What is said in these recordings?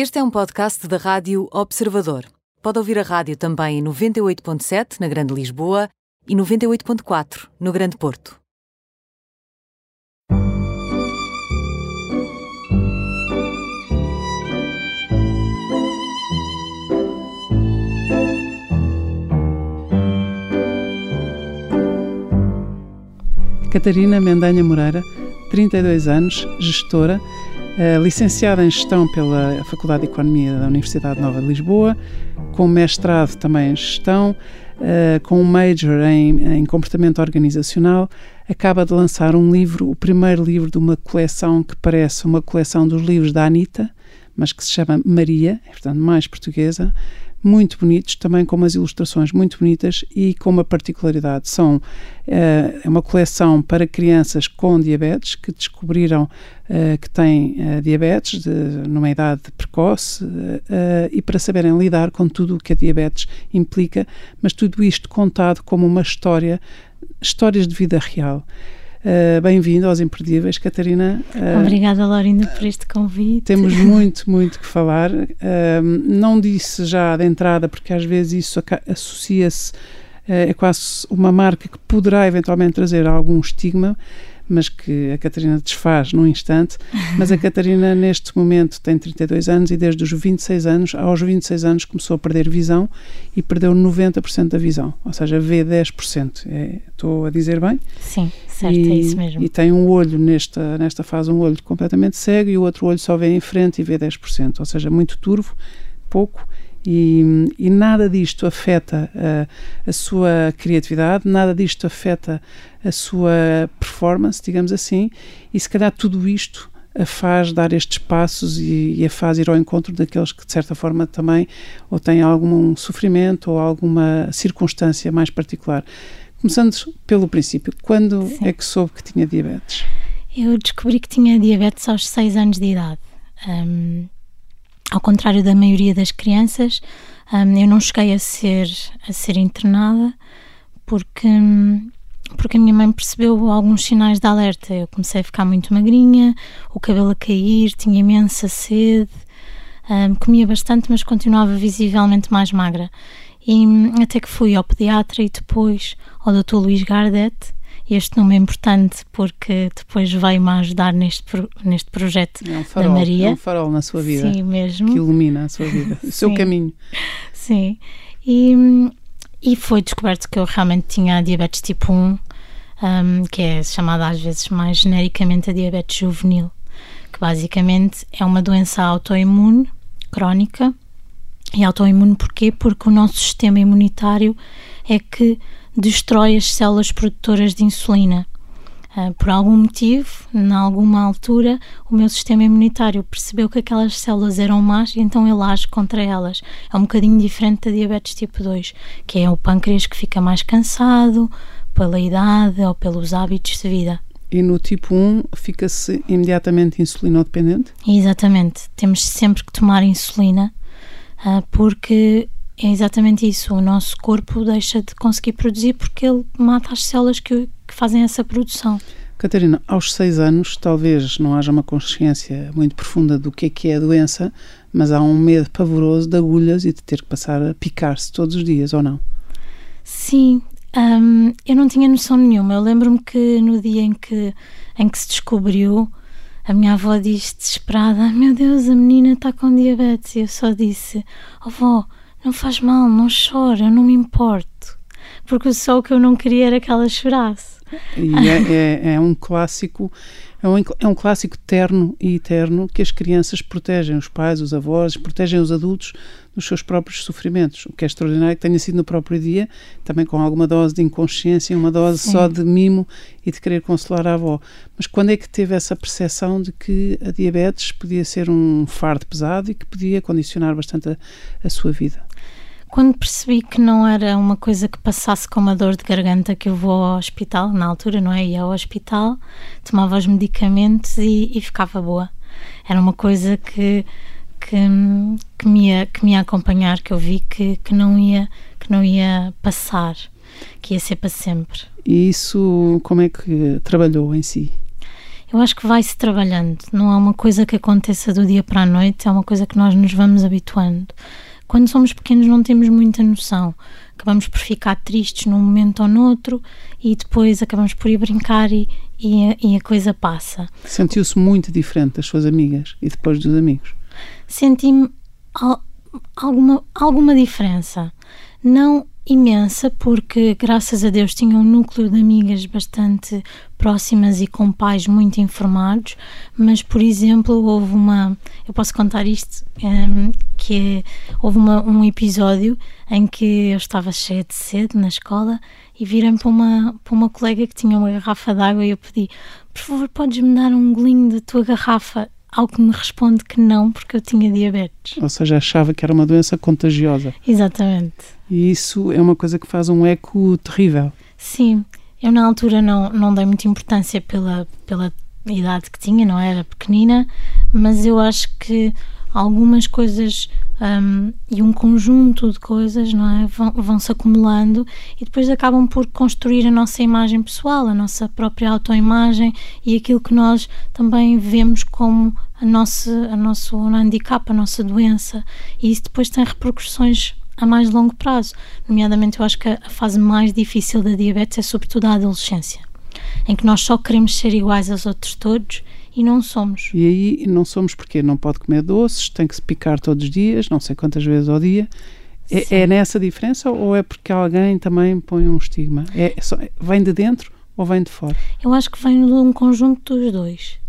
Este é um podcast da Rádio Observador. Pode ouvir a rádio também em 98.7 na Grande Lisboa e 98.4 no Grande Porto. Catarina Mendanha Moreira, 32 anos, gestora, licenciada em Gestão pela Faculdade de Economia da Universidade Nova de Lisboa, com mestrado também em Gestão, uh, com um major em, em Comportamento Organizacional, acaba de lançar um livro, o primeiro livro de uma coleção que parece uma coleção dos livros da Anitta, mas que se chama Maria, portanto mais portuguesa, muito bonitos, também com umas ilustrações muito bonitas e com uma particularidade. São é uma coleção para crianças com diabetes que descobriram uh, que têm uh, diabetes de, numa idade precoce e para saberem lidar com tudo o que a diabetes implica, mas tudo isto contado como uma história, histórias de vida real. Uh, Bem-vindo aos Imperdíveis, Catarina. Uh, Obrigada, Laurinda, por este convite. Temos muito, muito que falar. Uh, não disse já de entrada, porque às vezes isso associa-se, é quase uma marca que poderá eventualmente trazer algum estigma, mas que a Catarina desfaz num instante. Mas a Catarina, neste momento, tem 32 anos e desde os 26 anos, aos 26 anos, começou a perder visão e perdeu 90% da visão, ou seja, vê 10%. É, estou a dizer bem? Sim, certo, e, é isso mesmo. E tem um olho, nesta, nesta fase, um olho completamente cego e o outro olho só vê em frente e vê 10%, ou seja, muito turvo, pouco e, e nada disto afeta a, a, sua criatividade, nada disto afeta a sua performance, digamos assim, e se calhar tudo isto a faz dar estes passos e, e, a faz ir ao encontro daqueles que de certa forma também ou têm algum sofrimento ou alguma circunstância mais particular. Começando pelo princípio, quando Sim. é que soube que tinha diabetes? Eu descobri que tinha diabetes aos 6 anos de idade. Um, ao contrário da maioria das crianças, um, eu não cheguei a ser, a ser internada porque, porque a minha mãe percebeu alguns sinais de alerta. Eu comecei a ficar muito magrinha, o cabelo a cair, tinha imensa sede, um, comia bastante, mas continuava visivelmente mais magra. E até que fui ao pediatra e depois ao Dr. Luís Gardet, este nome é importante porque depois veio-me ajudar neste, neste projeto é um farol, da Maria. É um farol na sua vida. Sim, mesmo. Que ilumina a sua vida, o seu caminho. Sim. E, e foi descoberto que eu realmente tinha diabetes tipo 1, um, que é chamada às vezes mais genericamente a diabetes juvenil, que basicamente é uma doença autoimune crónica. E autoimune porquê? Porque o nosso sistema imunitário é que destrói as células produtoras de insulina. Uh, por algum motivo, em alguma altura, o meu sistema imunitário percebeu que aquelas células eram más e então ele age contra elas. É um bocadinho diferente da diabetes tipo 2, que é o pâncreas que fica mais cansado pela idade ou pelos hábitos de vida. E no tipo 1 fica-se imediatamente insulinodependente? Exatamente. Temos sempre que tomar insulina uh, porque é exatamente isso. O nosso corpo deixa de conseguir produzir porque ele mata as células que, que fazem essa produção. Catarina, aos seis anos talvez não haja uma consciência muito profunda do que é que é a doença, mas há um medo pavoroso de agulhas e de ter que passar a picar-se todos os dias, ou não? Sim, hum, eu não tinha noção nenhuma. Eu lembro-me que no dia em que, em que se descobriu, a minha avó disse desesperada: Meu Deus, a menina está com diabetes. E eu só disse: oh, Avó, não faz mal, não chora, eu não me importo. Porque só o que eu não queria era que ela chorasse. E é, é, é um clássico, é um, é um clássico terno e eterno que as crianças protegem os pais, os avós, protegem os adultos dos seus próprios sofrimentos. O que é extraordinário é que tenha sido no próprio dia, também com alguma dose de inconsciência, uma dose Sim. só de mimo e de querer consolar a avó. Mas quando é que teve essa percepção de que a diabetes podia ser um fardo pesado e que podia condicionar bastante a, a sua vida? Quando percebi que não era uma coisa que passasse com uma dor de garganta que eu vou ao hospital, na altura, não é? Ia ao hospital, tomava os medicamentos e, e ficava boa. Era uma coisa que, que, que, me ia, que me ia acompanhar, que eu vi que, que, não ia, que não ia passar, que ia ser para sempre. E isso, como é que trabalhou em si? eu acho que vai-se trabalhando. Não é uma coisa que aconteça do dia para a noite, é uma coisa que nós nos vamos habituando. Quando somos pequenos não temos muita noção. Acabamos por ficar tristes num momento ou noutro e depois acabamos por ir brincar e, e, e a coisa passa. Sentiu-se muito diferente das suas amigas e depois dos amigos? Senti-me al alguma, alguma diferença. Não imensa, porque graças a Deus tinha um núcleo de amigas bastante próximas e com pais muito informados, mas por exemplo, houve uma. Eu posso contar isto, um, ehm, que é, houve uma, um episódio em que eu estava cheia de sede na escola e virei para uma, para uma colega que tinha uma garrafa de água e eu pedi: por favor, podes-me dar um golinho da tua garrafa? Ao que me responde que não, porque eu tinha diabetes. Ou seja, achava que era uma doença contagiosa. Exatamente. E isso é uma coisa que faz um eco terrível. Sim, eu na altura não, não dei muita importância pela, pela idade que tinha, não era pequenina, mas eu acho que algumas coisas um, e um conjunto de coisas não é? vão, vão se acumulando e depois acabam por construir a nossa imagem pessoal, a nossa própria autoimagem e aquilo que nós também vemos como a nossa, a nosso handicap, a nossa doença, e isso depois tem repercussões a mais longo prazo. Nomeadamente, eu acho que a fase mais difícil da diabetes é sobretudo a adolescência, em que nós só queremos ser iguais aos outros todos e não somos. E aí não somos porque não pode comer doces, tem que se picar todos os dias, não sei quantas vezes ao dia. É, é nessa diferença ou é porque alguém também põe um estigma? É, só, vem de dentro ou vem de fora? Eu acho que vem de um conjunto dos dois.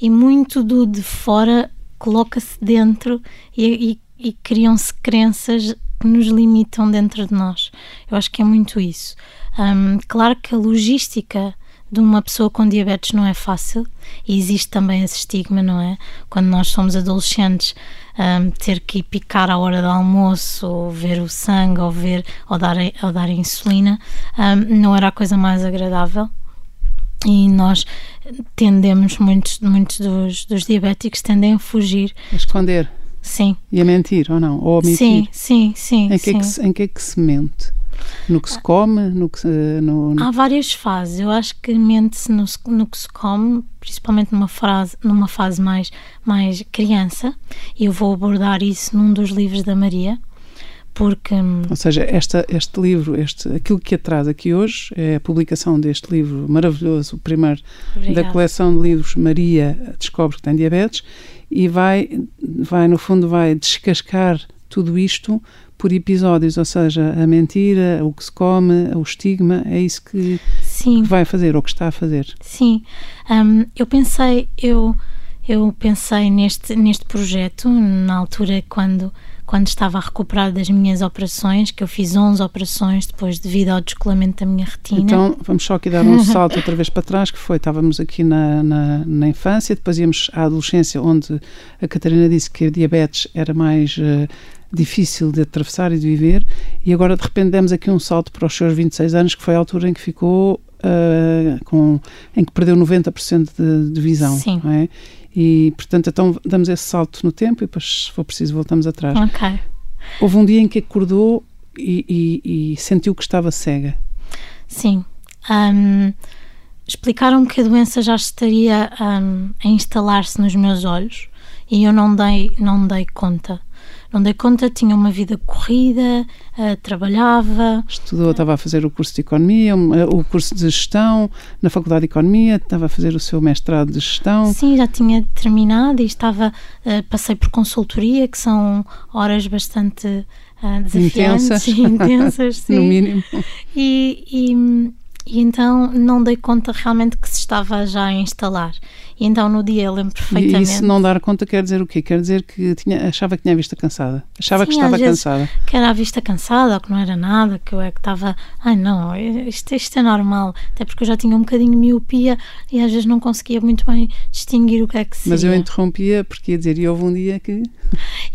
E muito do de fora coloca-se dentro e, e, e criam-se crenças que nos limitam dentro de nós. Eu acho que é muito isso. Um, claro que a logística de uma pessoa com diabetes não é fácil e existe também esse estigma, não é? Quando nós somos adolescentes, um, ter que ir picar à hora do almoço, ou ver o sangue, ou ver, ou dar, ou dar insulina, um, não era a coisa mais agradável. E nós tendemos, muitos, muitos dos, dos diabéticos tendem a fugir. A esconder. Sim. E a mentir ou não? Ou a mentir? Sim, sim, sim. Em que, sim. É, que se, em que é que se mente? No que se come? No que se, no, no... Há várias fases. Eu acho que mente-se no, no, que se come, principalmente numa, frase, numa fase mais, mais criança. E eu vou abordar isso num dos livros da Maria. Porque... Hum, Ou seja, esta, este livro, este, aquilo que atrás aqui hoje é a publicação deste livro maravilhoso, o primeiro Obrigada. da coleção de livros Maria Descobre que tem diabetes e vai, vai no fundo, vai descascar tudo isto por episódios, ou seja, a mentira, o que se come, o estigma, é isso que, que vai fazer ou que está a fazer. Sim, um, eu pensei, eu, eu pensei neste, neste projeto na altura quando quando estava a recuperar das minhas operações, que eu fiz 11 operações depois devido ao descolamento da minha retina. Então, vamos só aqui dar um salto outra vez para trás, que foi, estávamos aqui na, na, na, infância, depois íamos à adolescência, onde a Catarina disse que a diabetes era mais uh, difícil de atravessar e de viver, e agora de repente demos aqui um salto para os seus 26 anos, que foi a altura em que ficou uh, com, em que perdeu 90% de, de visão. Sim. É? E, portanto, então damos esse salto no tempo e depois, se for preciso, voltamos atrás. Ok. Houve um dia em que acordou e, e, e sentiu que estava cega. Sim. Um, Explicaram-me que a doença já estaria um, a instalar-se nos meus olhos e eu não dei, não dei conta não dei conta, tinha uma vida corrida, uh, trabalhava. Estudou, estava a fazer o curso de Economia, eh, o curso de Gestão na Faculdade de Economia, estava a fazer o seu mestrado de Gestão. Sim, já tinha terminado e estava, uh, passei por consultoria, que são horas bastante uh, desafiantes intensas, e intensas, sim. no mínimo. E, e, e então não dei conta realmente que se estava já a instalar. E então no dia eu lembro perfeitamente. E isso não dar conta quer dizer o quê? Quer dizer que tinha, achava que tinha a vista cansada. Achava Sim, que estava cansada. Que era a vista cansada ou que não era nada, que eu é que estava. Ai não, isto, isto é normal. Até porque eu já tinha um bocadinho de miopia e às vezes não conseguia muito bem distinguir o que é que se. Mas eu interrompia porque ia dizer, e houve um dia que.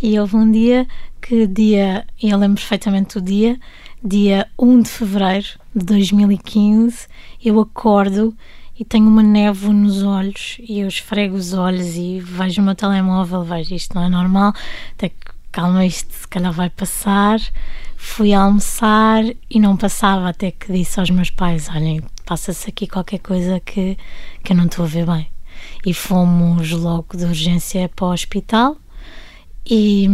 E houve um dia que dia, e eu lembro perfeitamente o dia, dia 1 de fevereiro de 2015, eu acordo e tenho uma névoa nos olhos e eu esfrego os olhos e vejo o meu telemóvel, vejo isto não é normal, até que calma, isto se calhar vai passar. Fui almoçar e não passava até que disse aos meus pais: Olhem, passa-se aqui qualquer coisa que, que eu não estou a ver bem. e fomos logo de urgência para o hospital. E,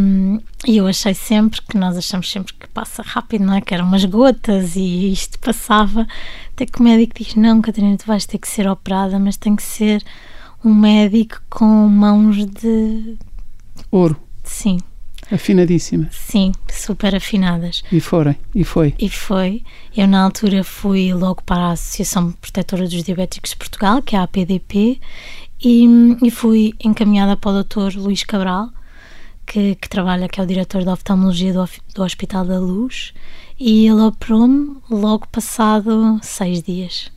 e, eu achei sempre que nós achamos sempre que passa rápido, não é? Que eram umas gotas e isto passava. Até que o médico diz: Não, Catarina, tu vais ter que ser operada, mas tem que ser um médico com mãos de ouro. Sim. Afinadíssima. Sim, super afinadas. E foram, e foi. E foi. Eu, na altura, fui logo para a Associação Protetora dos Diabéticos de Portugal, que é a APDP, e, e fui encaminhada para o Dr. Luís Cabral que, que, trabalha, que é o diretor da oftalmologia do, do Hospital da Luz, e ele operou-me logo passado seis dias.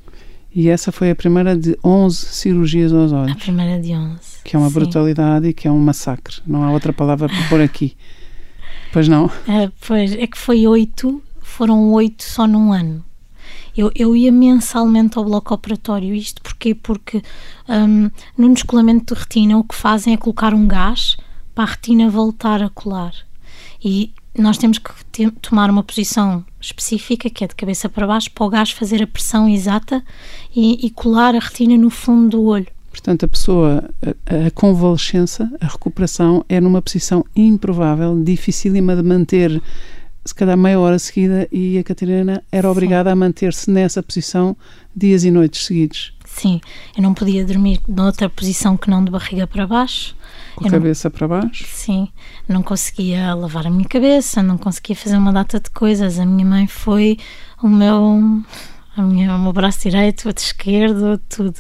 E essa foi a primeira de 11 cirurgias aos olhos. A primeira de 11. Que é uma sim. brutalidade e que é um massacre. Não há outra palavra para pôr aqui. Pois não? É, pois, é que foi oito, foram oito só num ano. Eu, eu ia mensalmente ao bloco operatório. Isto porquê? Porque um, no descolamento de retina o que fazem é colocar um gás para a retina voltar a colar. E nós temos que ter, tomar uma posição específica, que é de cabeça para baixo, para o gás fazer a pressão exata e, e colar a retina no fundo do olho. Portanto, a pessoa, a, a, convalescença, a recuperação é numa posição improvável, dificílima de manter, se calhar meia hora seguida, e a Catarina era obrigada Sim. a manter-se nessa posição dias e noites seguidos. Sim, eu não podia dormir noutra posição que não de barriga para baixo. Com a cabeça não, para baixo? Sim, não conseguia lavar a minha cabeça, não conseguia fazer uma data de coisas. A minha mãe foi o meu, a minha, o meu braço direito, o outro esquerdo, tudo.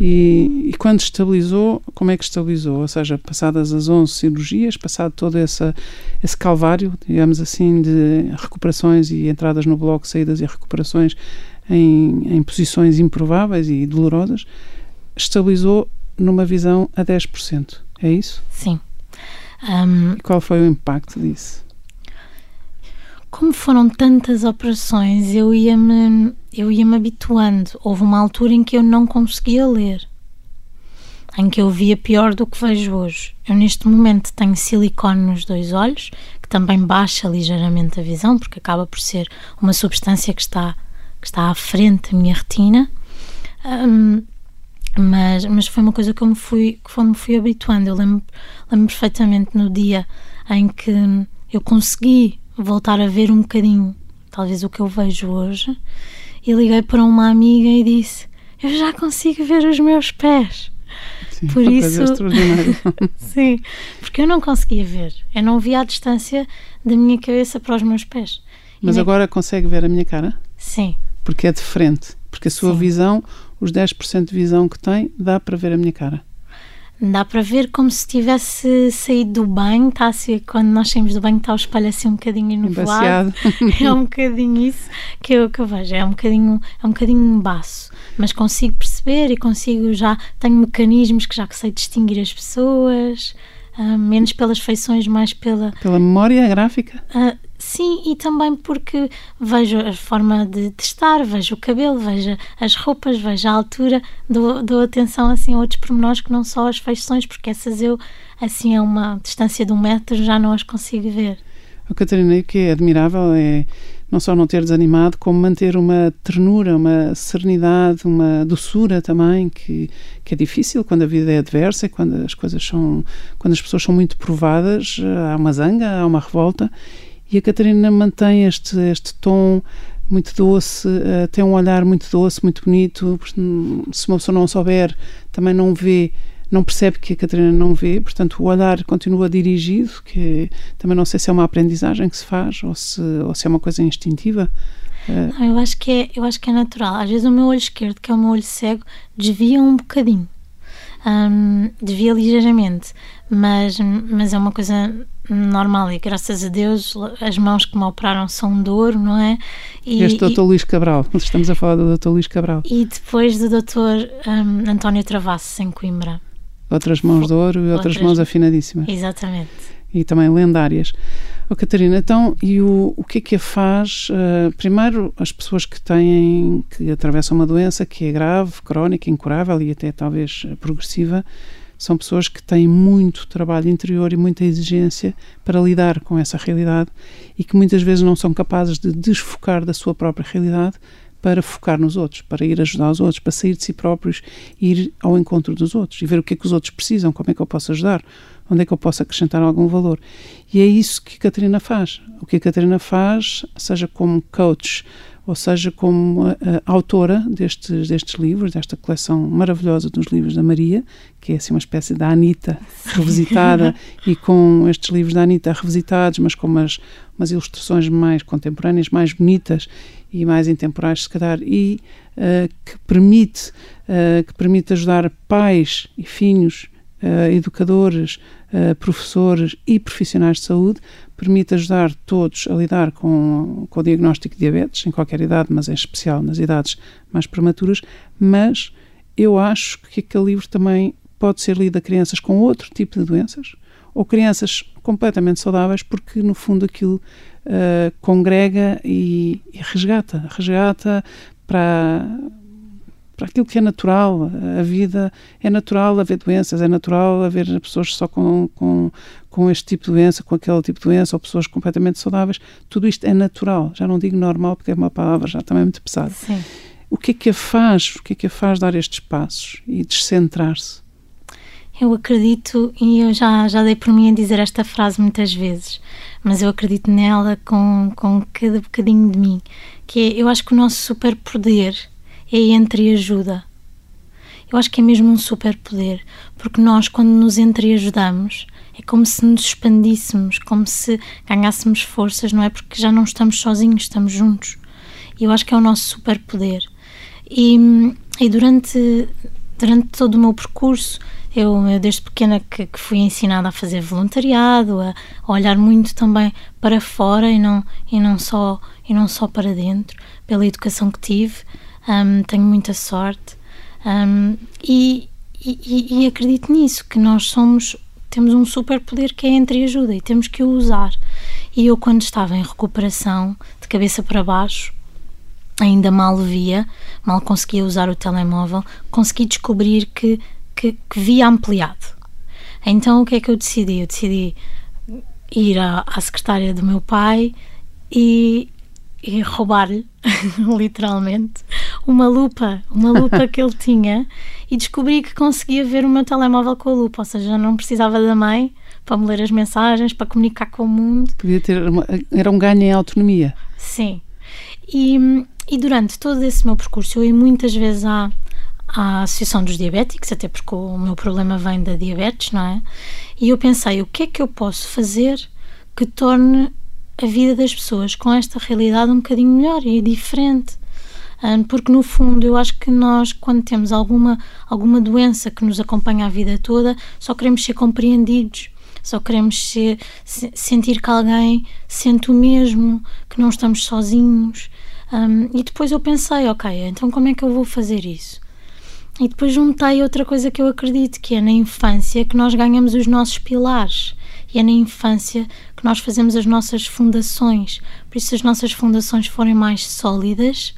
E, e, quando estabilizou, como é que estabilizou? Ou seja, passadas as 11 cirurgias, passado todo essa, esse calvário, digamos assim, de recuperações e entradas no bloco, saídas e recuperações, em, em posições improváveis e dolorosas, estabilizou numa visão a 10%. É isso? Sim. Um, e qual foi o impacto disso? Como foram tantas operações, eu ia-me eu ia -me habituando. Houve uma altura em que eu não conseguia ler, em que eu via pior do que vejo hoje. Eu, neste momento, tenho silicone nos dois olhos, que também baixa ligeiramente a visão, porque acaba por ser uma substância que está que está à frente da minha retina. Um, mas, mas foi uma coisa que eu me fui, que me fui habituando. Eu lembro, lembro perfeitamente no dia em que eu consegui voltar a ver um bocadinho, talvez o que eu vejo hoje, e liguei para uma amiga e disse: Eu já consigo ver os meus pés. Sim, Por isso, sim, porque eu não conseguia ver, eu não via a distância da minha cabeça para os meus pés. Mas agora consegue ver a minha cara? Sim, porque é de frente. Porque a sua Sim. visão, os 10% de visão que tem, dá para ver a minha cara. Dá para ver como se tivesse saído do banho, está assim, quando nós saímos do banho está o espelho assim um bocadinho enovoado. é um bocadinho isso que eu, que eu vejo, é um bocadinho, é um bocadinho baço. Mas consigo perceber e consigo já, tenho mecanismos que já sei distinguir as pessoas, uh, menos pelas feições, mais pela... Pela memória gráfica? Uh, Sim, e também porque vejo a forma de testar, vejo o cabelo, vejo as roupas, vejo a altura, dou, dou atenção assim a outros pormenores que não só as feições, porque essas eu, assim, a uma distância de um metro já não as consigo ver. O Catarina, o que é admirável é não só não ter desanimado, como manter uma ternura, uma serenidade, uma doçura também, que, que é difícil quando a vida é adversa, quando as coisas são, quando as pessoas são muito provadas, há uma zanga, há uma revolta, e a Catarina mantém este, este tom muito doce, uh, tem um olhar muito doce, muito bonito. Se uma pessoa não souber, também não vê, não percebe que a Catarina não vê, portanto o olhar continua dirigido, que também não sei se é uma aprendizagem que se faz ou se, ou se é uma coisa instintiva. Uh, não, eu acho que é, eu acho que é natural. Às vezes o meu olho esquerdo, que é o meu olho cego, desvia um bocadinho. Desvia ligeiramente, mas, mas é uma coisa normal e graças a Deus as mãos que me operaram são de ouro, não é? E, este doutor Luís Cabral, estamos a falar do doutor Luís Cabral. E depois do doutor António Travassos em Coimbra. Outras mãos de ouro e outras, outras mãos afinadíssimas. Exatamente. E também lendárias. Oh, Catarina, então, e o, o que é que a faz? Uh, primeiro, as pessoas que têm, que atravessam uma doença que é grave, crónica, incurável e até talvez progressiva, são pessoas que têm muito trabalho interior e muita exigência para lidar com essa realidade e que muitas vezes não são capazes de desfocar da sua própria realidade para focar nos outros, para ir ajudar os outros, para sair de si próprios, ir ao encontro dos outros e ver o que é que os outros precisam, como é que eu posso ajudar, onde é que eu posso acrescentar algum valor. E é isso que a Catarina faz. O que a Catarina faz, seja como coach, ou seja, como autora destes, destes livros, desta coleção maravilhosa dos livros da Maria, que é assim uma espécie da Anitta revisitada, e com estes livros da Anitta revisitados, mas com umas, umas ilustrações mais contemporâneas, mais bonitas e mais intemporais, se calhar, e uh, que permite uh, que permite ajudar pais e filhos, educadores, professores e profissionais de saúde permite ajudar todos a lidar com, com o diagnóstico de diabetes, em qualquer idade, mas em especial nas idades mais prematuras, mas eu acho que aquele livro também pode ser lido a crianças com outro tipo de doenças, ou crianças completamente saudáveis, porque no fundo aquilo uh, congrega e, e resgata, resgata para para aquilo que é natural. A vida é natural haver doenças, é natural haver pessoas só com, com, com este tipo de doença, com aquele tipo de doença, ou pessoas completamente saudáveis. Tudo isto é natural. Já não digo normal, porque é uma palavra já também muito pesada. Sim. O que é que a faz? O que é que a faz dar estes passos e descentrar-se? Eu acredito, e eu já, já dei por mim a dizer esta frase muitas vezes, mas eu acredito nela com, com cada bocadinho de mim, que é, eu acho que o nosso superpoder é entreajuda. Eu acho que é mesmo um superpoder, porque nós, quando nos entreajudamos, é como se nos expandíssemos, como se ganhássemos forças, não é? Porque já não estamos sozinhos, estamos juntos. E eu acho que é o nosso superpoder. E, e durante, durante todo o meu percurso, eu, eu desde pequena que, que, fui ensinada a fazer voluntariado, a, a, olhar muito também para fora e não, e não, só, e não só para dentro, pela educação que tive um, tenho muita sorte um, e, e, e, acredito nisso, que nós somos, temos um super poder que é entre ajuda e temos que o usar. E eu, quando estava em recuperação, de cabeça para baixo, ainda mal via, mal conseguia usar o telemóvel, consegui descobrir que, que, que via ampliado. Então, o que é que eu decidi? Eu decidi ir à, à secretária do meu pai e, e roubar-lhe, literalmente, uma lupa, uma lupa que ele tinha e descobri que conseguia ver o meu telemóvel com a lupa, ou seja, não precisava da mãe para me ler as mensagens, para comunicar com o mundo. Podia ter uma, era um ganho em autonomia. Sim. E, e durante todo esse meu percurso, eu ia muitas vezes à, à Associação dos Diabéticos, até porque o meu problema vem da diabetes, não é? E eu pensei, o que é que eu posso fazer que torne a vida das pessoas com esta realidade um bocadinho melhor e diferente. Porque no fundo eu acho que nós, quando temos alguma, alguma doença que nos acompanha a vida toda, só queremos ser compreendidos, só queremos ser, sentir que alguém sente o mesmo, que não estamos sozinhos. Um, e depois eu pensei, ok, então como é que eu vou fazer isso? E depois juntei outra coisa que eu acredito, que é na infância que nós ganhamos os nossos pilares. E é na infância que nós fazemos as nossas fundações. Por isso, se as nossas fundações forem mais sólidas,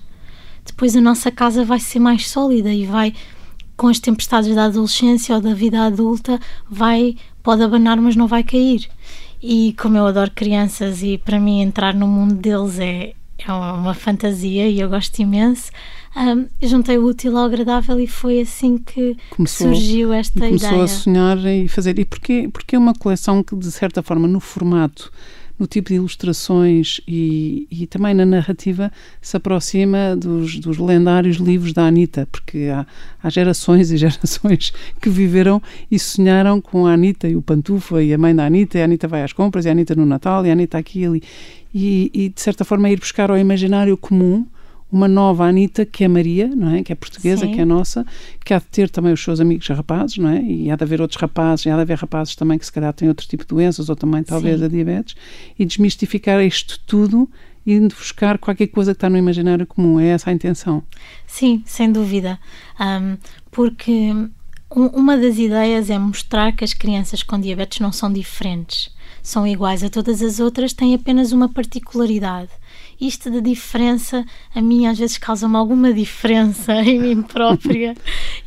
depois a nossa casa vai ser mais sólida e vai, com as tempestades da adolescência ou da vida adulta, vai pode abanar, mas não vai cair. E como eu adoro crianças e para mim entrar no mundo deles é, é uma fantasia e eu gosto imenso, um, juntei o útil ao agradável e foi assim que começou, surgiu esta começou ideia. Começou a sonhar e fazer. E porquê, porque é uma coleção que, de certa forma, no formato no tipo de ilustrações e, e também na narrativa se aproxima dos, dos lendários livros da Anitta, porque há, há, gerações e gerações que viveram e sonharam com a Anitta e o Pantufa e a mãe da Anitta, e a Anitta vai às compras, e a Anitta no Natal, e a Anitta aqui e ali. E, e de certa forma ir buscar ao imaginário comum uma nova Anitta que é Maria, não é? Que é portuguesa, Sim. que é nossa, que há de ter também os seus amigos rapazes, não é? E há de haver outros rapazes, e há de haver rapazes também que se calhar têm outro tipo de doenças ou também talvez Sim. a diabetes, e desmistificar isto tudo e buscar qualquer coisa que está no imaginário comum. É essa a intenção? Sim, sem dúvida. Um, porque uma das ideias é mostrar que as crianças com diabetes não são diferentes, são iguais a todas as outras, têm apenas uma particularidade isto da diferença, a mim às vezes causa-me alguma diferença em mim própria.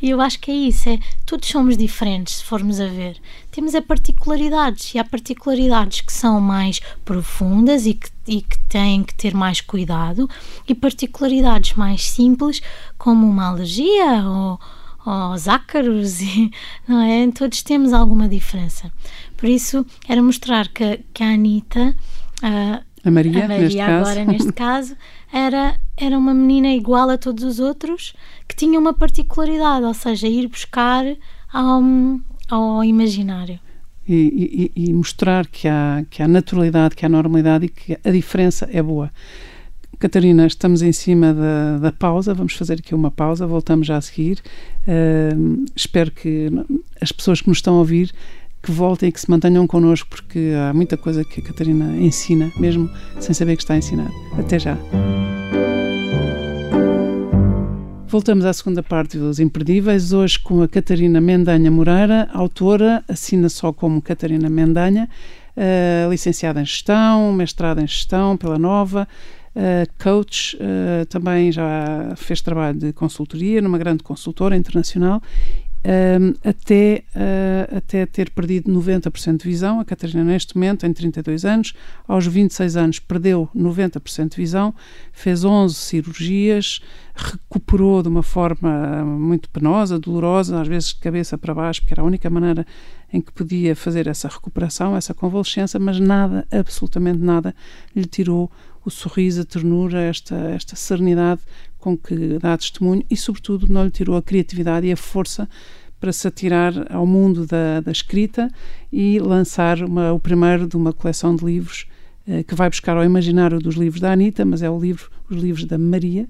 e eu acho que é isso, é todos somos diferentes, se formos a ver. Temos é particularidades, e há particularidades que são mais profundas e que, e que têm que ter mais cuidado, e particularidades mais simples, como uma alergia ou aos ácaros, e, não é? Todos temos alguma diferença. Por isso, era mostrar que, que a Anitta, a, a Maria, a Maria neste agora caso. neste caso, era, era uma menina igual a todos os outros, que tinha uma particularidade, ou seja, ir buscar ao, ao imaginário. E, e, e, mostrar que há, que há naturalidade, que há normalidade e que a diferença é boa. Catarina, estamos em cima da, da, pausa, vamos fazer aqui uma pausa, voltamos já a seguir. Uh, espero que as pessoas que nos estão a ouvir que voltem e que se mantenham connosco, porque há muita coisa que a Catarina ensina, mesmo sem saber que está a ensinar. Até já. Voltamos à segunda parte dos Imperdíveis, hoje com a Catarina Mendanha Moreira, autora, assina só como Catarina Mendanha, uh, licenciada em Gestão, mestrada em Gestão pela Nova, uh, coach, uh, também já fez trabalho de consultoria numa grande consultora internacional um, até, uh, até ter perdido 90% de visão. A Catarina, neste momento, tem 32 anos, aos 26 anos perdeu 90% de visão, fez 11 cirurgias, recuperou de uma forma muito penosa, dolorosa, às vezes de cabeça para baixo, porque era a única maneira em que podia fazer essa recuperação, essa convalescença, mas nada, absolutamente nada, lhe tirou o sorriso, a ternura, esta, esta serenidade com que dá testemunho e, sobretudo, não lhe tirou a criatividade e a força para se atirar ao mundo da, da escrita e lançar uma, o primeiro de uma coleção de livros eh, que vai buscar ao imaginário dos livros da Anitta, mas é o livro, os livros da Maria,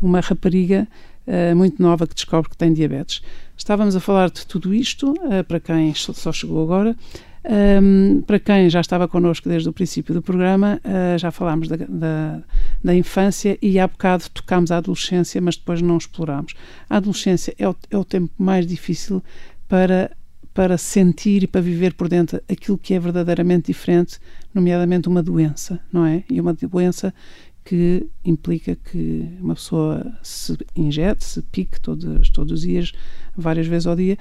uma rapariga eh, muito nova que descobre que tem diabetes. Estávamos a falar de tudo isto, eh, para quem só chegou agora, um, para quem já estava connosco desde o princípio do programa, uh, já falámos da, da, da, infância e há bocado tocámos a adolescência, mas depois não explorámos. A adolescência é o, é o tempo mais difícil para, para sentir e para viver por dentro aquilo que é verdadeiramente diferente, nomeadamente uma doença, não é? E uma doença que implica que uma pessoa se injete, se pique todos, todos os dias, várias vezes ao dia,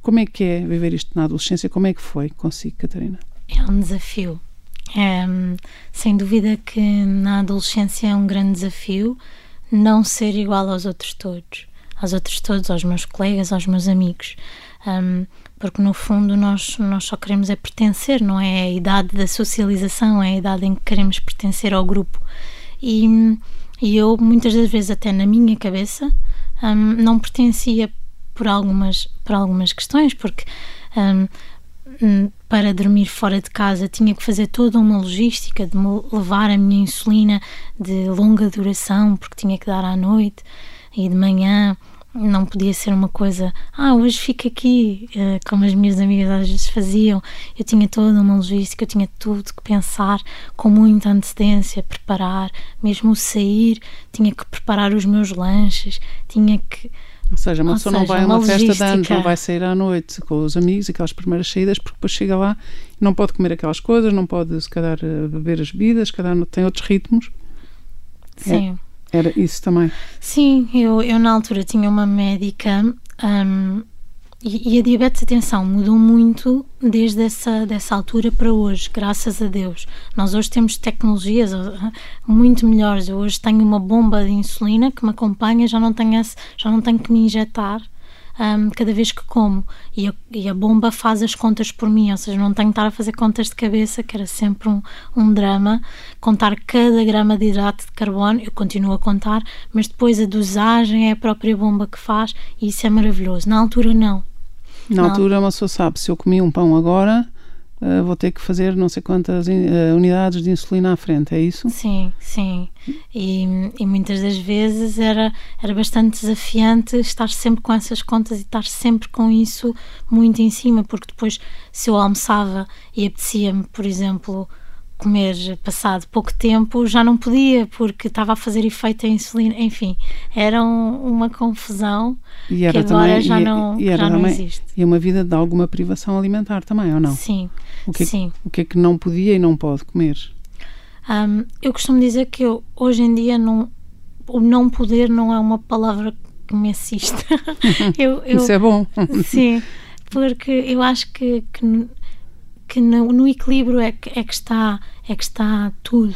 como é que é viver isto na adolescência? Como é que foi consigo, Catarina? É um desafio. É, sem dúvida que na adolescência é um grande desafio não ser igual aos outros todos, aos outros todos, aos meus colegas, aos meus amigos, um, porque no fundo nós, nós só queremos é pertencer, não é a idade da socialização, é a idade em que queremos pertencer ao grupo. E, e eu, muitas das vezes, até na minha cabeça, um, não pertencia por algumas, por algumas questões, porque um, para dormir fora de casa tinha que fazer toda uma logística de levar a minha insulina de longa duração, porque tinha que dar à noite e de manhã não podia ser uma coisa, ah, hoje fica aqui, eh, como as minhas amigas às vezes faziam. Eu tinha toda uma logística, eu tinha tudo que pensar com muita antecedência, preparar, mesmo sair, tinha que preparar os meus lanches, tinha que ou seja, uma Ou pessoa seja, não vai a uma, uma festa de anos, não vai sair à noite com os amigos, aquelas primeiras saídas, porque depois chega lá e não pode comer aquelas coisas, não pode, se calhar, eh, beber as bebidas, se calhar tem outros ritmos. Sim. É, era isso também. Sim, eu, eu na altura tinha uma médica um, e, e, a diabetes, atenção, mudou muito desde essa dessa altura para hoje, graças a Deus. Nós hoje temos tecnologias muito melhores. Eu hoje tenho uma bomba de insulina que me acompanha, já não tenho, esse, já não tenho que me injetar um, cada vez que como. E a, e a, bomba faz as contas por mim, ou seja, não tenho que estar a fazer contas de cabeça, que era sempre um, um drama. Contar cada grama de hidrato de carbono, eu continuo a contar, mas depois a dosagem é a própria bomba que faz e isso é maravilhoso. Na altura, não. Na não. altura, uma pessoa sabe, se eu comi um pão agora, uh, vou ter que fazer não sei quantas uh, unidades de insulina à frente, é isso? Sim, sim. E, e, muitas das vezes era, era bastante desafiante estar sempre com essas contas e estar sempre com isso muito em cima, porque depois, se eu almoçava e apetecia-me, por exemplo, comer passado pouco tempo já não podia porque estava a fazer efeito a insulina. Enfim era um, uma confusão que agora também, já, e, não, e já também, não existe. e uma vida de alguma privação alimentar também ou não? Sim o que, sim. o que é que não podia e não pode comer? Um, eu costumo dizer que eu, hoje em dia não, o não poder não é uma palavra que me assiste. eu, eu, Isso é bom. sim, porque eu acho que, que, que no, no, equilíbrio é que, é, que está, é que está tudo.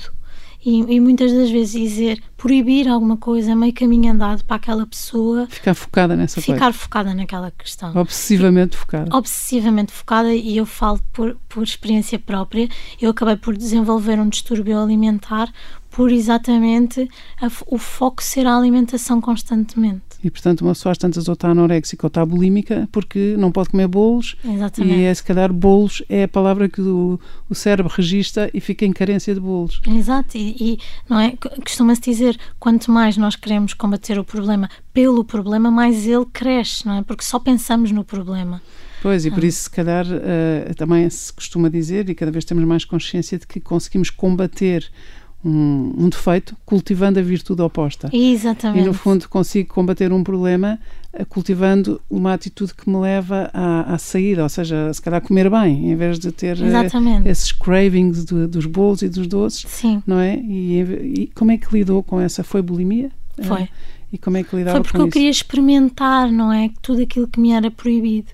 E, e, muitas das vezes dizer proibir alguma coisa é meio caminho andado para aquela pessoa ficar focada nessa ficar coisa. focada naquela questão obsessivamente focada obsessivamente focada e eu falo por, por experiência própria eu acabei por desenvolver um distúrbio alimentar por exatamente a, o foco ser a alimentação constantemente. E portanto uma pessoa às tantas ou está anoréxica ou está bulímica porque não pode comer bolos exatamente. e é, se calhar bolos é a palavra que o, o cérebro registra e fica em carência de bolos. Exato, e, e não é? Costuma-se dizer quanto mais nós queremos combater o problema pelo problema, mais ele cresce, não é? Porque só pensamos no problema. Pois, e por ah. isso, se calhar, uh, também se costuma dizer, e cada vez temos mais consciência de que conseguimos combater um, um, defeito cultivando a virtude oposta. Exatamente. E no fundo consigo combater um problema eh, cultivando uma atitude que me leva à, saída, ou seja, se calhar comer bem, em vez de ter eh, Exatamente. esses cravings de, dos bolos e dos doces. Sim. Não é? E, e, como é que lidou com essa? Foi bulimia? Foi. E como é que lidava Foi porque eu isso? queria experimentar, não é? Tudo aquilo que me era proibido.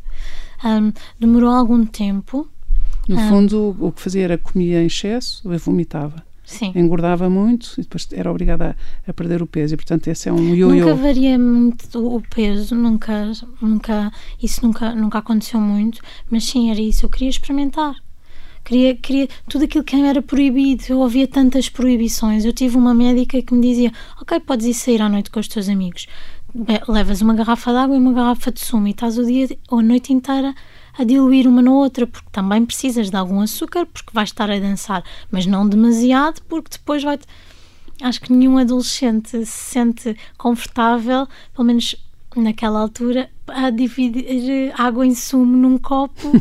Um, demorou algum tempo. No um, fundo, o que fazia era comia em excesso, eu vomitava. Sim. engordava muito e depois era obrigada a, a perder o peso e portanto esse é um ioiô. Nunca varia muito o peso, nunca, nunca, isso nunca, nunca aconteceu muito, mas sim, era isso, eu queria experimentar. Queria, queria tudo aquilo que era proibido, eu ouvia tantas proibições. Eu tive uma médica que me dizia: Ok, podes ir sair à noite com os teus amigos, levas uma garrafa de água e uma garrafa de sumo e estás o dia ou a noite inteira a diluir uma na outra, porque também precisas de algum açúcar, porque vais estar a dançar, mas não demasiado, porque depois vai. Acho que nenhum adolescente se sente confortável, pelo menos naquela altura, a dividir água em sumo num copo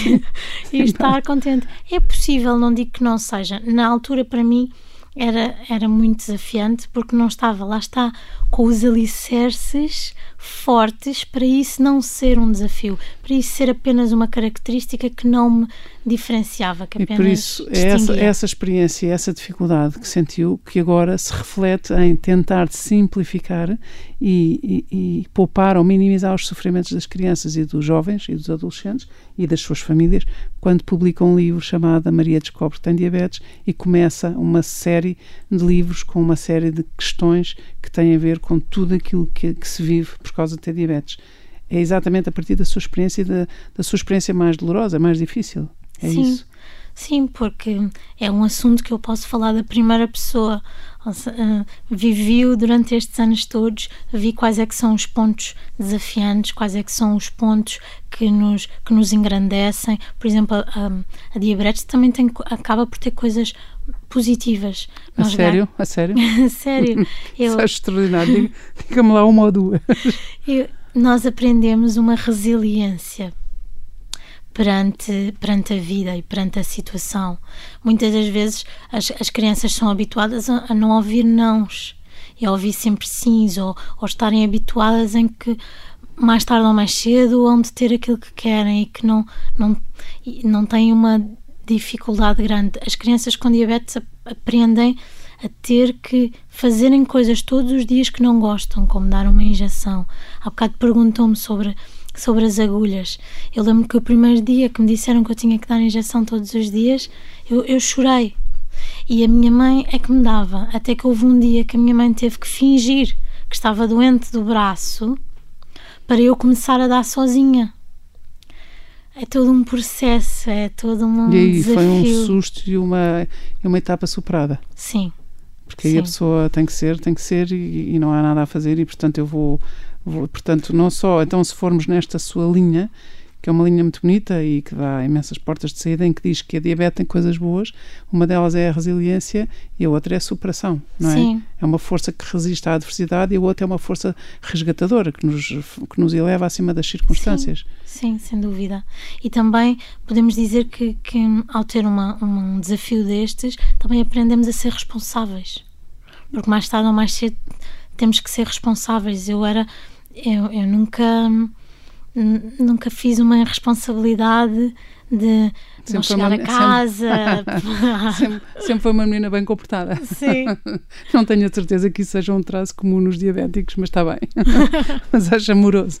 e estar contente. É possível, não digo que não seja. Na altura, para mim, era, era muito desafiante porque não estava, lá está, com os alicerces fortes para isso não ser um desafio, para isso ser apenas uma característica que não me diferenciava, que apenas E por isso é essa, essa experiência, essa dificuldade que sentiu, que agora se reflete em tentar simplificar e, e, e poupar ou minimizar os sofrimentos das crianças e dos jovens e dos adolescentes e das suas famílias, quando publica um livro chamado Maria Descobre que tem diabetes e começa uma série de livros com uma série de questões que têm a ver com tudo aquilo que, que se vive por causa de ter diabetes. É exatamente a partir da sua experiência, da, da sua experiência mais dolorosa, mais difícil. É Sim. isso. Sim, porque é um assunto que eu posso falar da primeira pessoa. Uh, vivi-o durante estes anos todos, vi quais é que são os pontos desafiantes, quais é que são os pontos que nos, que nos engrandecem. Por exemplo, a, a diabetes também tem, acaba por ter coisas positivas. A Nós sério? A sério? a sério. Eu... Isso é extraordinário. Diga-me lá uma ou duas. Eu, nós aprendemos uma resiliência perante, perante a vida e perante a situação. Muitas das vezes as, as crianças são habituadas a, a não ouvir nãos e a ouvir sempre sims ou, ou estarem habituadas em que mais tarde ou mais cedo vão de ter aquilo que querem e que não, não, não têm uma dificuldade grande. As crianças com diabetes aprendem a ter que fazerem coisas todos os dias que não gostam, como dar uma injeção. Há bocado perguntou-me sobre sobre as agulhas. Eu lembro que o primeiro dia que me disseram que eu tinha que dar injeção todos os dias, eu, eu chorei. E a minha mãe é que me dava. Até que houve um dia que a minha mãe teve que fingir que estava doente do braço para eu começar a dar sozinha. É todo um processo, é todo um e aí, desafio. foi um susto e uma, uma etapa superada. Sim. Porque aí Sim. a pessoa tem que ser, tem que ser e, e não há nada a fazer e portanto eu vou Portanto, não só, então se formos nesta sua linha, que é uma linha muito bonita e que dá imensas portas de saída, em que diz que a diabetes tem coisas boas, uma delas é a resiliência e a outra é a superação, não é? Sim. É uma força que resiste à adversidade e a outra é uma força resgatadora, que nos, que nos eleva acima das circunstâncias. Sim, sim sem dúvida. E também podemos dizer que, que ao ter uma, um desafio destes, também aprendemos a ser responsáveis. Porque mais tarde ou mais cedo temos que ser responsáveis. Eu era eu, eu nunca, nunca fiz uma responsabilidade de não chegar a casa. Sempre, sempre, foi uma menina bem comportada. Sim. Não tenho a certeza que isso seja um traço comum nos diabéticos, mas está bem. mas acho amoroso.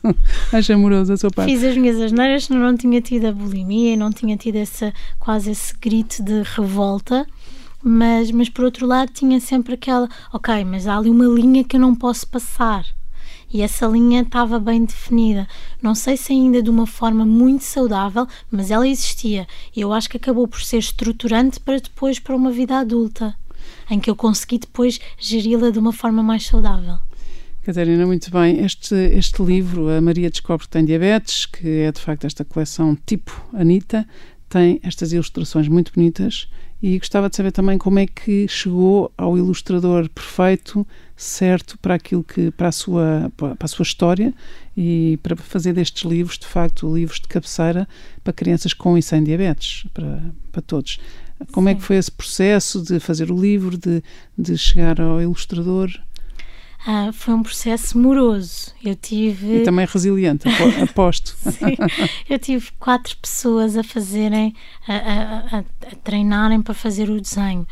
Acho amoroso a sua parte. Fiz as minhas asneiras, não tinha tido a bulimia, não tinha tido essa, quase esse grito de revolta. Mas, mas por outro lado tinha sempre aquela, ok, mas há ali uma linha que eu não posso passar e essa linha estava bem definida. Não sei se ainda de uma forma muito saudável, mas ela existia. E eu acho que acabou por ser estruturante para depois para uma vida adulta, em que eu consegui depois geri-la de uma forma mais saudável. Catarina, muito bem. Este, este livro, A Maria Descobre que tem diabetes, que é de facto esta coleção tipo Anitta, tem estas ilustrações muito bonitas e gostava de saber também como é que chegou ao ilustrador perfeito, certo para aquilo que para a sua para a sua história e para fazer destes livros, de facto, livros de cabeceira para crianças com e sem diabetes, para, para todos. Como Sim. é que foi esse processo de fazer o livro, de, de chegar ao ilustrador? Ah, foi um processo moroso. Eu tive. E também resiliente, aposto. Sim. Eu tive quatro pessoas a fazerem, a, a, a, a treinarem para fazer o desenho.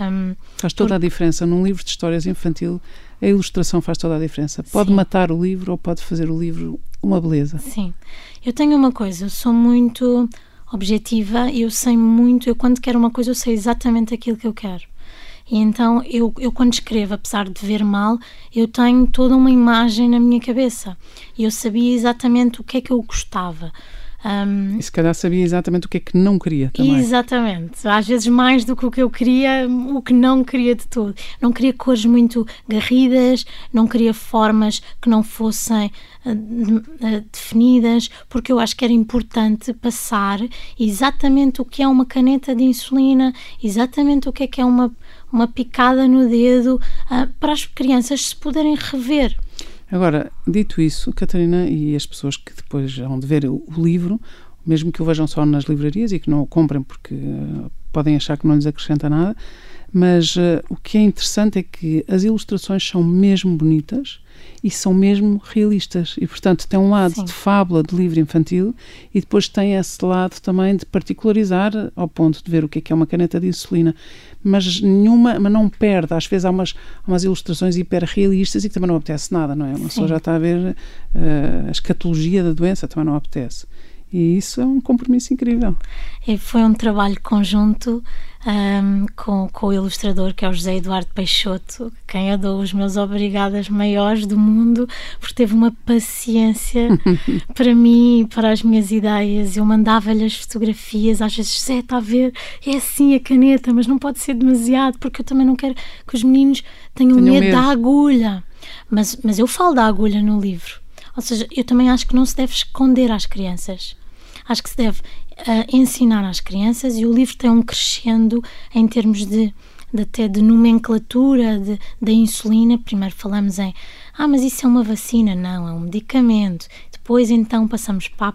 Um, faz toda por... a diferença. Num livro de histórias infantil, a ilustração faz toda a diferença. Pode Sim. matar o livro ou pode fazer o livro uma beleza. Sim. Eu tenho uma coisa, eu sou muito objetiva, eu sei muito, eu quando quero uma coisa, eu sei exatamente aquilo que eu quero. E então eu, eu quando escrevo, apesar de ver mal, eu tenho toda uma imagem na minha cabeça. E eu sabia exatamente o que é que eu gostava. Um, e se calhar sabia exatamente o que é que não queria também. Exatamente. Às vezes mais do que o que eu queria, o que não queria de todo. Não queria cores muito garridas, não queria formas que não fossem uh, uh, definidas, porque eu acho que era importante passar exatamente o que é uma caneta de insulina, exatamente o que é que é uma, uma picada no dedo, uh, para as crianças se poderem rever. Agora, dito isso, Catarina e as pessoas que depois vão de ver o, livro, mesmo que o vejam só nas livrarias e que não o comprem porque uh, podem achar que não lhes acrescenta nada, mas uh, o que é interessante é que as ilustrações são mesmo bonitas e são mesmo realistas. E, portanto, tem um lado Sim. de fábula, de livro infantil, e depois tem esse lado também de particularizar, ao ponto de ver o que é, que é uma caneta de insulina. Mas nenhuma, mas não perde. Às vezes há umas, umas ilustrações hiperrealistas e que também não apetece nada, não é? Uma pessoa já está a ver uh, a escatologia da doença, também não apetece. E isso é um compromisso incrível. E foi um trabalho conjunto um, com, com o ilustrador que é o José Eduardo Peixoto, quem eu dou os meus obrigadas maiores do mundo, porque teve uma paciência para mim, para as minhas ideias. Eu mandava-lhe as fotografias, às vezes, José, está a ver, é assim a caneta, mas não pode ser demasiado, porque eu também não quero que os meninos tenham Tenho medo, medo da agulha. Mas, mas eu falo da agulha no livro. Ou seja, eu também acho que não se deve esconder às crianças acho que se deve uh, ensinar às crianças e o livro tem um crescendo em termos de, de até de nomenclatura de, da insulina. Primeiro falamos em ah, mas isso é uma vacina, não, é um medicamento. Depois então passamos para,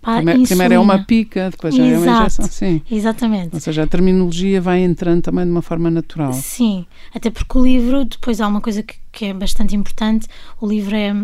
para primeiro, a insulina. Primeiro é uma pica, depois já Exato, é uma injeção. Sim. Exatamente. Ou seja, a terminologia vai entrando também de uma forma natural. Sim, até porque o livro, depois há uma coisa que, que é bastante importante, o livro é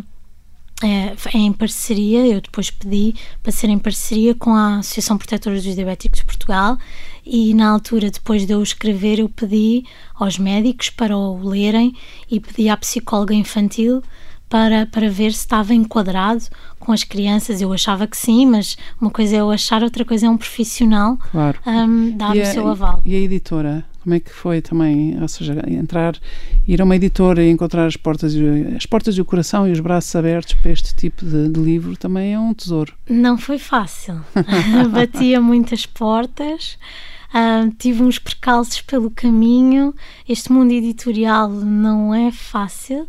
é, em parceria, eu depois pedi para ser em parceria com a Associação Protetora dos Diabéticos de Portugal e na altura, depois de eu escrever, eu pedi aos médicos para o lerem e pedi à psicóloga infantil para, para ver se estava enquadrado com as crianças. Eu achava que sim, mas uma coisa é eu achar, outra coisa é um profissional claro. um, dar e o seu aval. E a editora? Como é que foi também, ou seja, entrar, ir a uma editora e encontrar as portas, as portas e o coração e os braços abertos para este tipo de, de livro também é um tesouro. Não foi fácil. Batia muitas portas. Uh, tive uns percalços pelo caminho. Este mundo editorial não é fácil,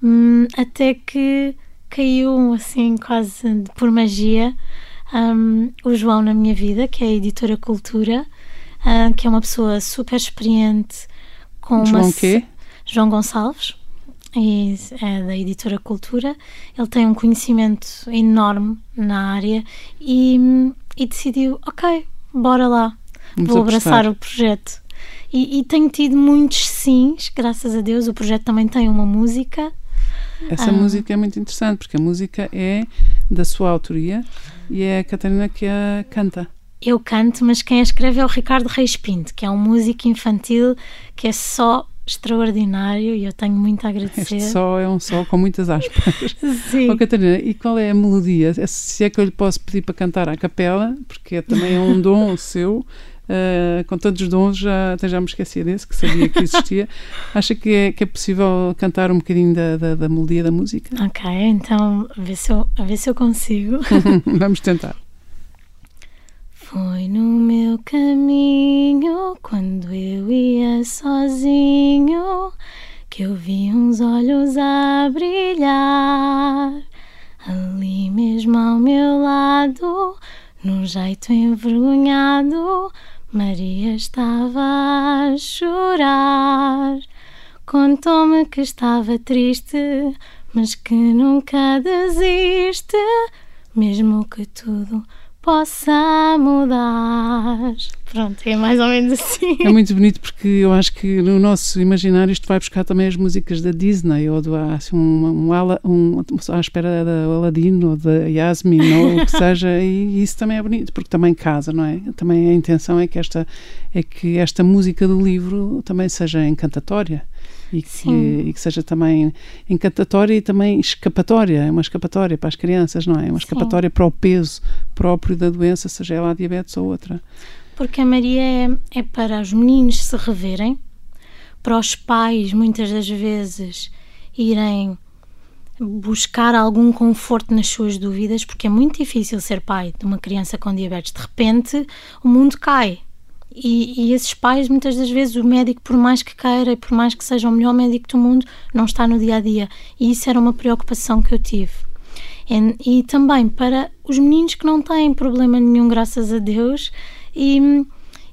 um, até que caiu assim quase por magia um, o João na minha vida, que é a editora Cultura, uh, que é uma pessoa super experiente com João uma quê? João Gonçalves e é da editora Cultura. Ele tem um conhecimento enorme na área e, e decidiu, ok, bora lá, Vamos vou abraçar o projeto. E, e tenho tido muitos sims, graças a Deus. O projeto também tem uma música. Essa ah. música é muito interessante porque a música é da sua autoria e é a Catarina que a canta. Eu canto, mas quem a escreve é o Ricardo Reis Pinto, que é um músico infantil que é só extraordinário e eu tenho muito a agradecer. Este só é um só com muitas aspas. Sim. Oh, Catarina, e qual é a melodia? Se é que eu lhe posso pedir para cantar à capela, porque é também um dom seu, uh, com tantos dons, já, até já me esqueci desse, que sabia que existia. Acha que é, que é possível cantar um bocadinho da, da, da melodia da música? Ok, então a ver se eu, a ver se eu consigo. Vamos tentar. Foi no meu caminho, quando eu ia sozinho, que eu vi uns olhos a brilhar. Ali mesmo ao meu lado, num jeito envergonhado, Maria estava a chorar. Contou-me que estava triste, mas que nunca desiste, mesmo que tudo possa mudar. Pronto, é mais ou menos assim. É muito bonito porque eu acho que no nosso imaginário isto vai buscar também as músicas da Disney ou do assim, um, um, um, um à espera da Aladino ou da Yasmin ou o que seja e isso também é bonito porque também casa, não é? Também a intenção é que esta é que esta música do livro também seja encantatória e que, e que, seja também encantatória e também escapatória, é uma escapatória para as crianças, não é? Uma escapatória Sim. para o peso próprio da doença, seja ela a diabetes ou outra. Porque a Maria é, é para os meninos se reverem, para os pais, muitas das vezes, irem buscar algum conforto nas suas dúvidas, porque é muito difícil ser pai de uma criança com diabetes. De repente, o mundo cai. E, e, esses pais, muitas das vezes, o médico, por mais que queira e por mais que seja o melhor médico do mundo, não está no dia a dia. E isso era uma preocupação que eu tive. E, e também para os meninos que não têm problema nenhum, graças a Deus, e,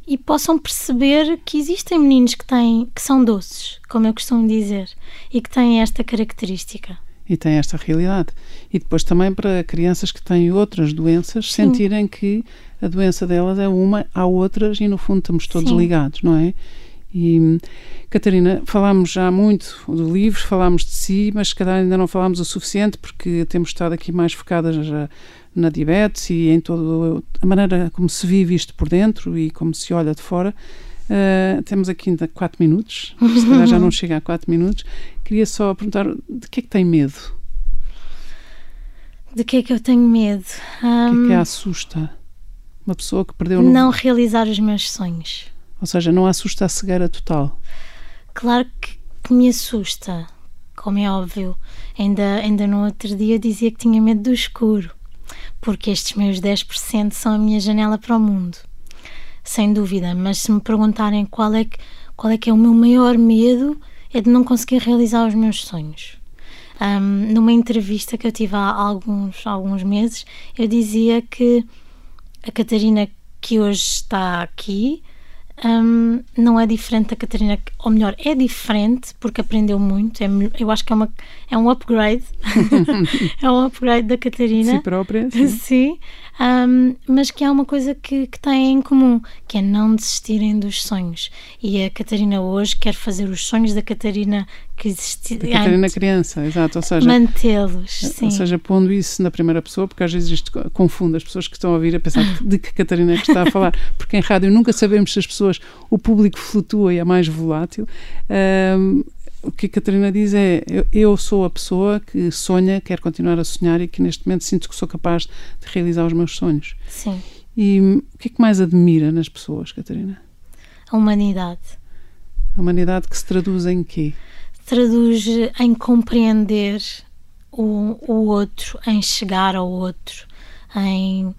e possam perceber que existem meninos que, têm, que são doces, como eu costumo dizer, e que têm esta característica e tem esta realidade. E depois também para crianças que têm outras doenças Sim. sentirem que a doença delas é uma, há outras e no fundo estamos todos Sim. ligados, não é? E Catarina, falámos já muito do livro, falámos de si, mas se calhar ainda não falámos o suficiente porque temos estado aqui mais focadas na diabetes e em toda a maneira como se vive isto por dentro e como se olha de fora. Uh, temos aqui ainda 4 minutos, se calhar já não chega a 4 minutos. Queria só perguntar de que é que tem medo? De que é que eu tenho medo? Um, o que é que a assusta? Uma pessoa que perdeu... Não no... realizar os meus sonhos. Ou seja, não assusta a cegueira total? Claro que, que me assusta, como é óbvio. Ainda, ainda no outro dia dizia que tinha medo do escuro, porque estes meus 10% são a minha janela para o mundo. Sem dúvida, mas se me perguntarem qual é que, qual é, que é o meu maior medo, é de não conseguir realizar os meus sonhos. Um, numa entrevista que eu tive há alguns, alguns meses, eu dizia que a Catarina que hoje está aqui um, não é diferente da Catarina, ou melhor, é diferente porque aprendeu muito. É, eu acho que é, uma, é um upgrade, é um upgrade da Catarina. Si própria. Sim. sim um, mas que há uma coisa que, que têm em comum, que é não desistirem dos sonhos. E a Catarina hoje quer fazer os sonhos da Catarina que existia. Da Catarina criança, exato. Ou seja, mantê-los. Ou seja, pondo isso na primeira pessoa, porque às vezes isto confunde as pessoas que estão a ouvir a pensar de que Catarina é que está a falar, porque em rádio nunca sabemos se as pessoas, o público flutua e é mais volátil. Um, o que a Catarina diz é: eu, eu, sou a pessoa que sonha, quer continuar a sonhar e que neste momento sinto que sou capaz de realizar os meus sonhos. Sim. E o que é que mais admira nas pessoas, Catarina? A humanidade. A humanidade que se traduz em quê? Traduz em compreender o, o outro, em chegar ao outro, em,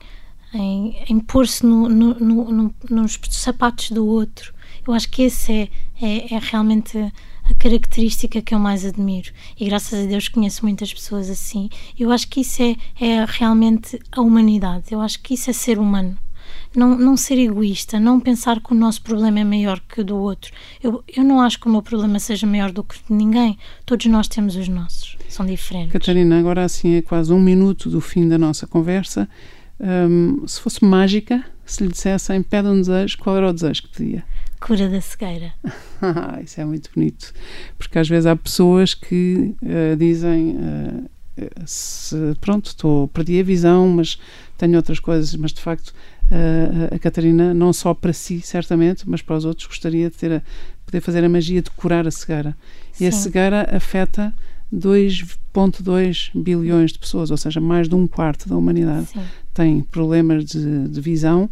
em, em pôr-se no, no, no, nos sapatos do outro. Eu acho que esse é, é, é realmente a característica que eu mais admiro. E graças a Deus conheço muitas pessoas assim. Eu acho que isso é, é realmente a humanidade. Eu acho que isso é ser humano. Não, não ser egoísta, não pensar que o nosso problema é maior que o do outro. Eu, eu não acho que o meu problema seja maior do que de ninguém. Todos nós temos os nossos, são diferentes. Catarina, agora assim é quase um minuto do fim da nossa conversa. Um, se fosse mágica, se lhe dissessem pede um desejo, qual era o desejo que pedia? Cura da cegueira. Isso é muito bonito, porque às vezes há pessoas que uh, dizem uh, se, pronto, estou perdi a visão, mas tenho outras coisas, mas de facto uh, a Catarina, não só para si, certamente, mas para os outros, gostaria de ter a, poder fazer a magia de curar a cegueira. Sim. E a cegueira afeta 2,2 bilhões de pessoas, ou seja, mais de um quarto da humanidade Sim. tem problemas de, de visão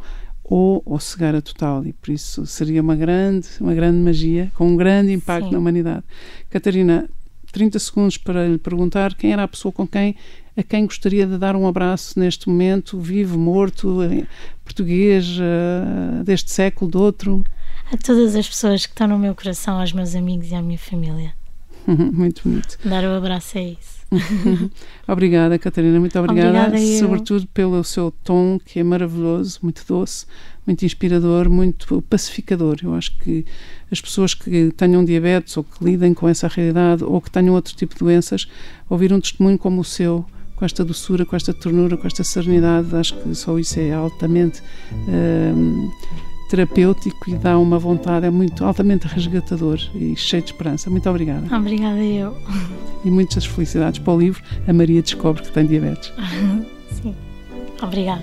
ou, ou cegueira total e por isso seria uma grande, uma grande magia com um grande impacto Sim. na humanidade. Catarina, 30 segundos para lhe perguntar quem era a pessoa com quem a quem gostaria de dar um abraço neste momento, vivo, morto, português, uh, deste século, do outro? A todas as pessoas que estão no meu coração, aos meus amigos e à minha família. muito bonito. Dar o um abraço é isso. obrigada, Catarina, muito obrigada, obrigada sobretudo pelo seu tom que é maravilhoso, muito doce, muito inspirador, muito pacificador. Eu acho que as pessoas que tenham diabetes ou que lidem com essa realidade ou que tenham outro tipo de doenças, ouvir um testemunho como o seu, com esta doçura, com esta ternura, com esta serenidade, acho que só isso é altamente. Uh, terapêutico e dá uma vontade, é muito altamente resgatador e cheio de esperança. Muito obrigada. Obrigada eu. E muitas felicidades para o livro A Maria Descobre que tem diabetes. Sim. Obrigada.